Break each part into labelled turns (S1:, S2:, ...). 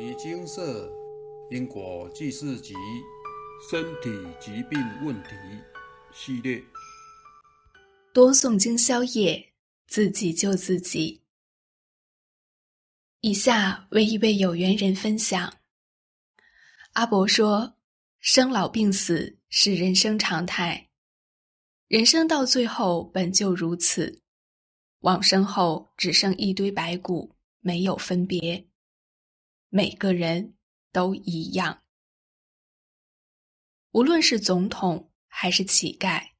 S1: 尼金色因果记事集身体疾病问题系列，
S2: 多诵经消业，自己救自己。以下为一位有缘人分享。阿伯说：“生老病死是人生常态，人生到最后本就如此，往生后只剩一堆白骨，没有分别。”每个人都一样，无论是总统还是乞丐，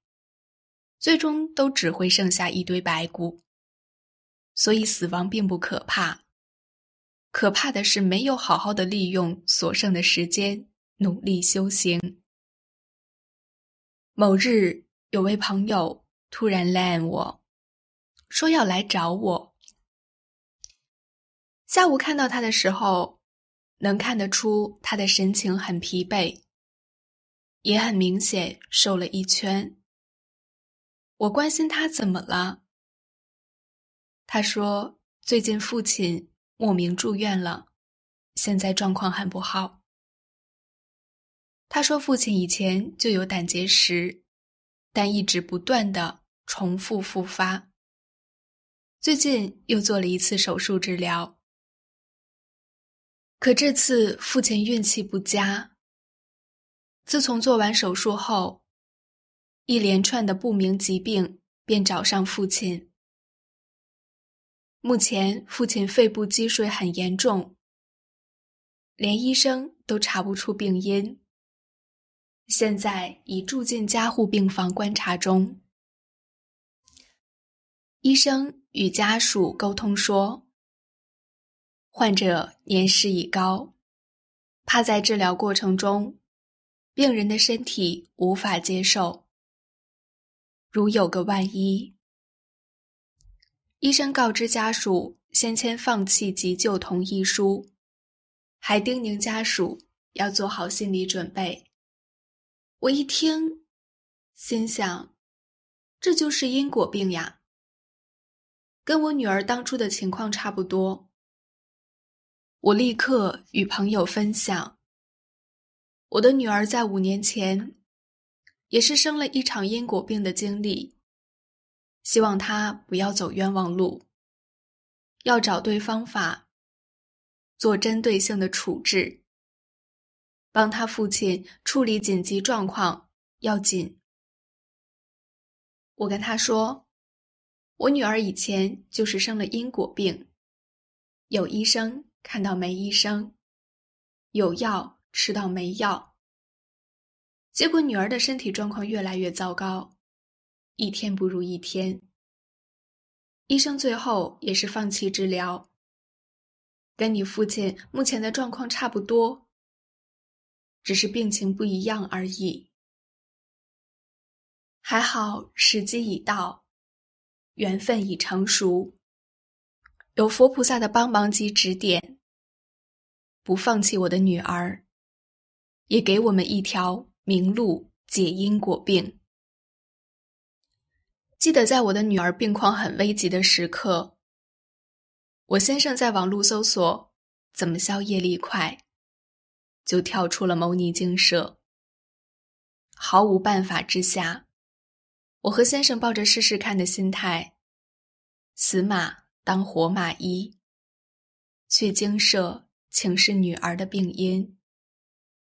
S2: 最终都只会剩下一堆白骨。所以死亡并不可怕，可怕的是没有好好的利用所剩的时间努力修行。某日，有位朋友突然来我，说要来找我。下午看到他的时候。能看得出他的神情很疲惫，也很明显瘦了一圈。我关心他怎么了，他说最近父亲莫名住院了，现在状况很不好。他说父亲以前就有胆结石，但一直不断的重复复发，最近又做了一次手术治疗。可这次父亲运气不佳。自从做完手术后，一连串的不明疾病便找上父亲。目前父亲肺部积水很严重，连医生都查不出病因。现在已住进加护病房观察中。医生与家属沟通说。患者年事已高，怕在治疗过程中，病人的身体无法接受。如有个万一，医生告知家属先签放弃急救同意书，还叮咛家属要做好心理准备。我一听，心想，这就是因果病呀，跟我女儿当初的情况差不多。我立刻与朋友分享，我的女儿在五年前也是生了一场因果病的经历，希望她不要走冤枉路，要找对方法，做针对性的处置，帮他父亲处理紧急状况要紧。我跟他说，我女儿以前就是生了因果病，有医生。看到没医生，有药吃到没药，结果女儿的身体状况越来越糟糕，一天不如一天。医生最后也是放弃治疗，跟你父亲目前的状况差不多，只是病情不一样而已。还好时机已到，缘分已成熟。有佛菩萨的帮忙及指点，不放弃我的女儿，也给我们一条明路解因果病。记得在我的女儿病况很危急的时刻，我先生在网络搜索怎么消业力快，就跳出了牟尼精舍。毫无办法之下，我和先生抱着试试看的心态，死马。当活马医，去精舍请示女儿的病因，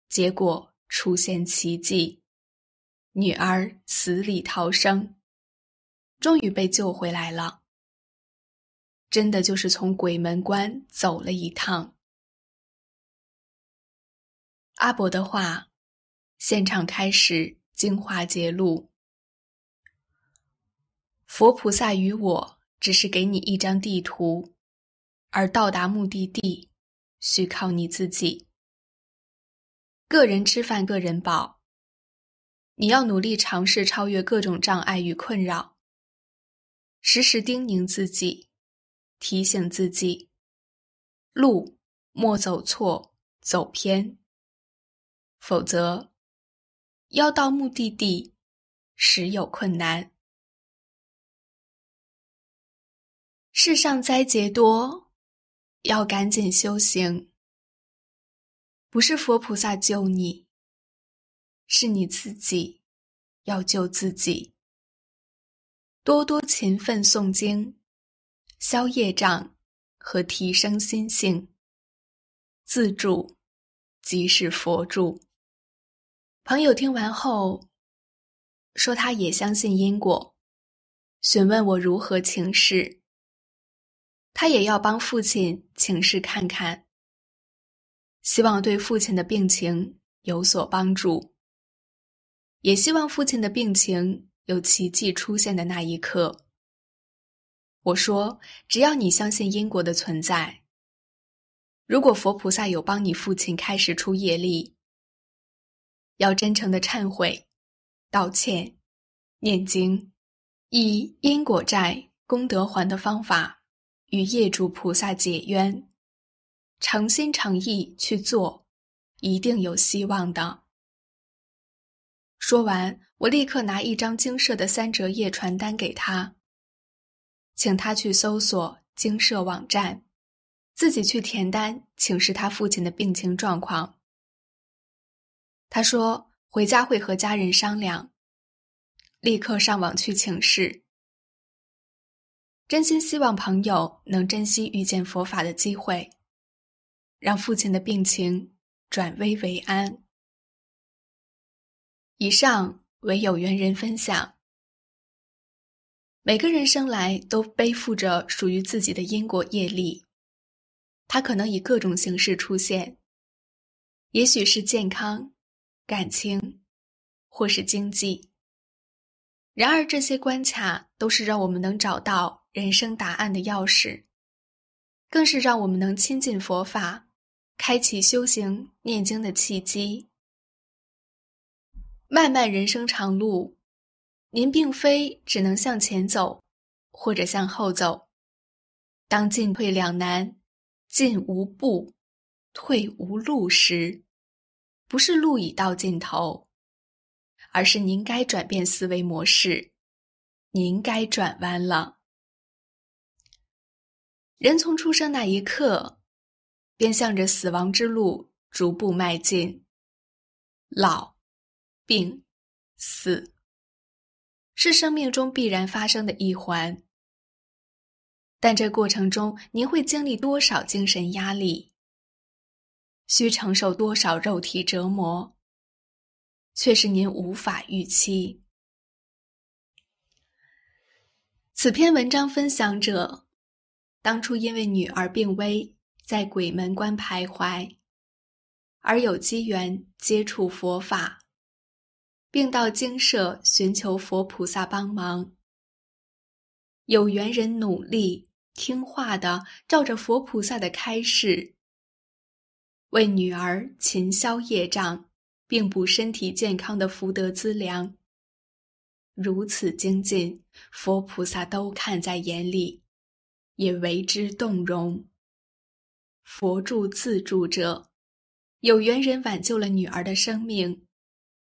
S2: 结果出现奇迹，女儿死里逃生，终于被救回来了。真的就是从鬼门关走了一趟。阿伯的话，现场开始精华揭露，佛菩萨与我。只是给你一张地图，而到达目的地需靠你自己。个人吃饭，个人饱。你要努力尝试超越各种障碍与困扰，时时叮咛自己，提醒自己，路莫走错、走偏，否则要到目的地，时有困难。世上灾劫多，要赶紧修行。不是佛菩萨救你，是你自己要救自己。多多勤奋诵经，消业障和提升心性，自助即是佛助。朋友听完后说，他也相信因果，询问我如何请示。他也要帮父亲请示看看。希望对父亲的病情有所帮助，也希望父亲的病情有奇迹出现的那一刻。我说：“只要你相信因果的存在，如果佛菩萨有帮你父亲开始出业力，要真诚的忏悔、道歉、念经，以因果债功德还的方法与业主菩萨解冤。”诚心诚意去做，一定有希望的。说完，我立刻拿一张精舍的三折页传单给他，请他去搜索精舍网站，自己去填单，请示他父亲的病情状况。他说回家会和家人商量，立刻上网去请示。真心希望朋友能珍惜遇见佛法的机会。让父亲的病情转危为安。以上为有缘人分享。每个人生来都背负着属于自己的因果业力，它可能以各种形式出现，也许是健康、感情，或是经济。然而，这些关卡都是让我们能找到人生答案的钥匙，更是让我们能亲近佛法。开启修行念经的契机。漫漫人生长路，您并非只能向前走，或者向后走。当进退两难、进无步、退无路时，不是路已到尽头，而是您该转变思维模式，您该转弯了。人从出生那一刻。便向着死亡之路逐步迈进。老、病、死，是生命中必然发生的一环。但这过程中，您会经历多少精神压力，需承受多少肉体折磨，却是您无法预期。此篇文章分享者，当初因为女儿病危。在鬼门关徘徊，而有机缘接触佛法，并到精舍寻求佛菩萨帮忙。有缘人努力听话的照着佛菩萨的开示，为女儿勤消业障，并补身体健康的福德资粮。如此精进，佛菩萨都看在眼里，也为之动容。佛助自助者，有缘人挽救了女儿的生命，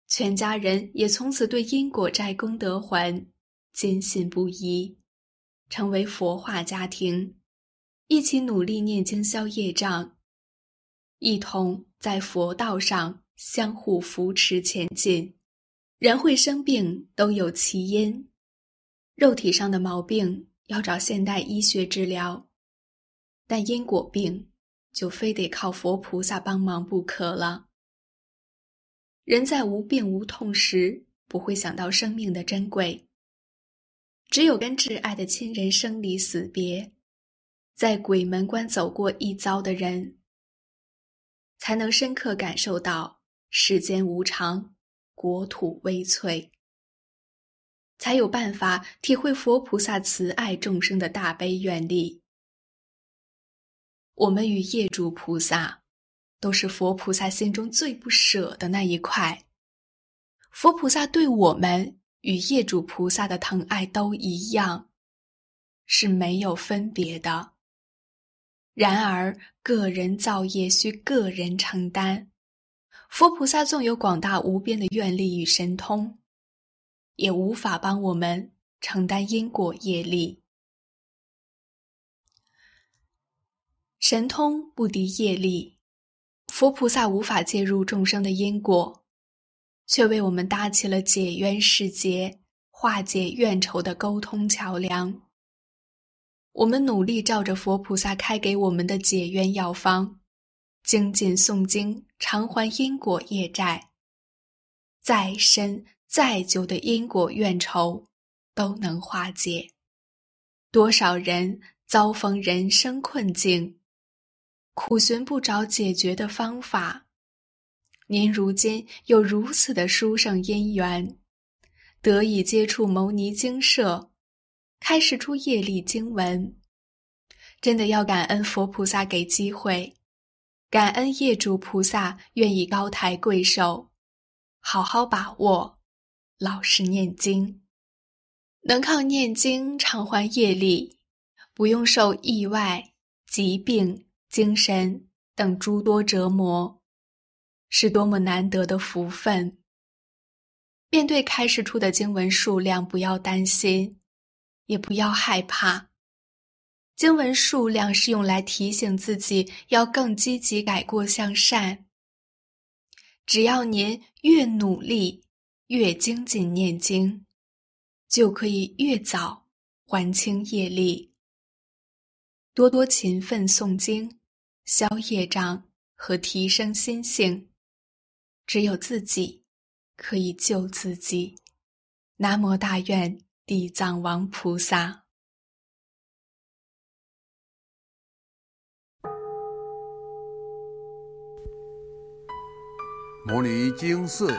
S2: 全家人也从此对因果债功德还坚信不疑，成为佛化家庭，一起努力念经消业障，一同在佛道上相互扶持前进。人会生病都有其因，肉体上的毛病要找现代医学治疗，但因果病。就非得靠佛菩萨帮忙不可了。人在无病无痛时，不会想到生命的珍贵。只有跟挚爱的亲人生离死别，在鬼门关走过一遭的人，才能深刻感受到世间无常，国土微脆，才有办法体会佛菩萨慈爱众生的大悲愿力。我们与业主菩萨，都是佛菩萨心中最不舍的那一块。佛菩萨对我们与业主菩萨的疼爱都一样，是没有分别的。然而，个人造业需个人承担。佛菩萨纵有广大无边的愿力与神通，也无法帮我们承担因果业力。神通不敌业力，佛菩萨无法介入众生的因果，却为我们搭起了解冤释结、化解怨仇的沟通桥梁。我们努力照着佛菩萨开给我们的解冤药方，精进诵经，偿还因果业债。再深再久的因果怨仇都能化解。多少人遭逢人生困境，苦寻不着解决的方法。您如今有如此的殊胜因缘，得以接触牟尼精舍。开示出业力经文，真的要感恩佛菩萨给机会，感恩业主菩萨愿意高抬贵手，好好把握，老实念经，能靠念经偿还业力，不用受意外、疾病、精神等诸多折磨，是多么难得的福分。面对开示出的经文数量，不要担心。也不要害怕，经文数量是用来提醒自己要更积极改过向善。只要您越努力、越精进念经，就可以越早还清业力。多多勤奋诵经，消业障和提升心性，只有自己可以救自己。南无大愿。地藏王菩萨，
S1: 摩尼经寺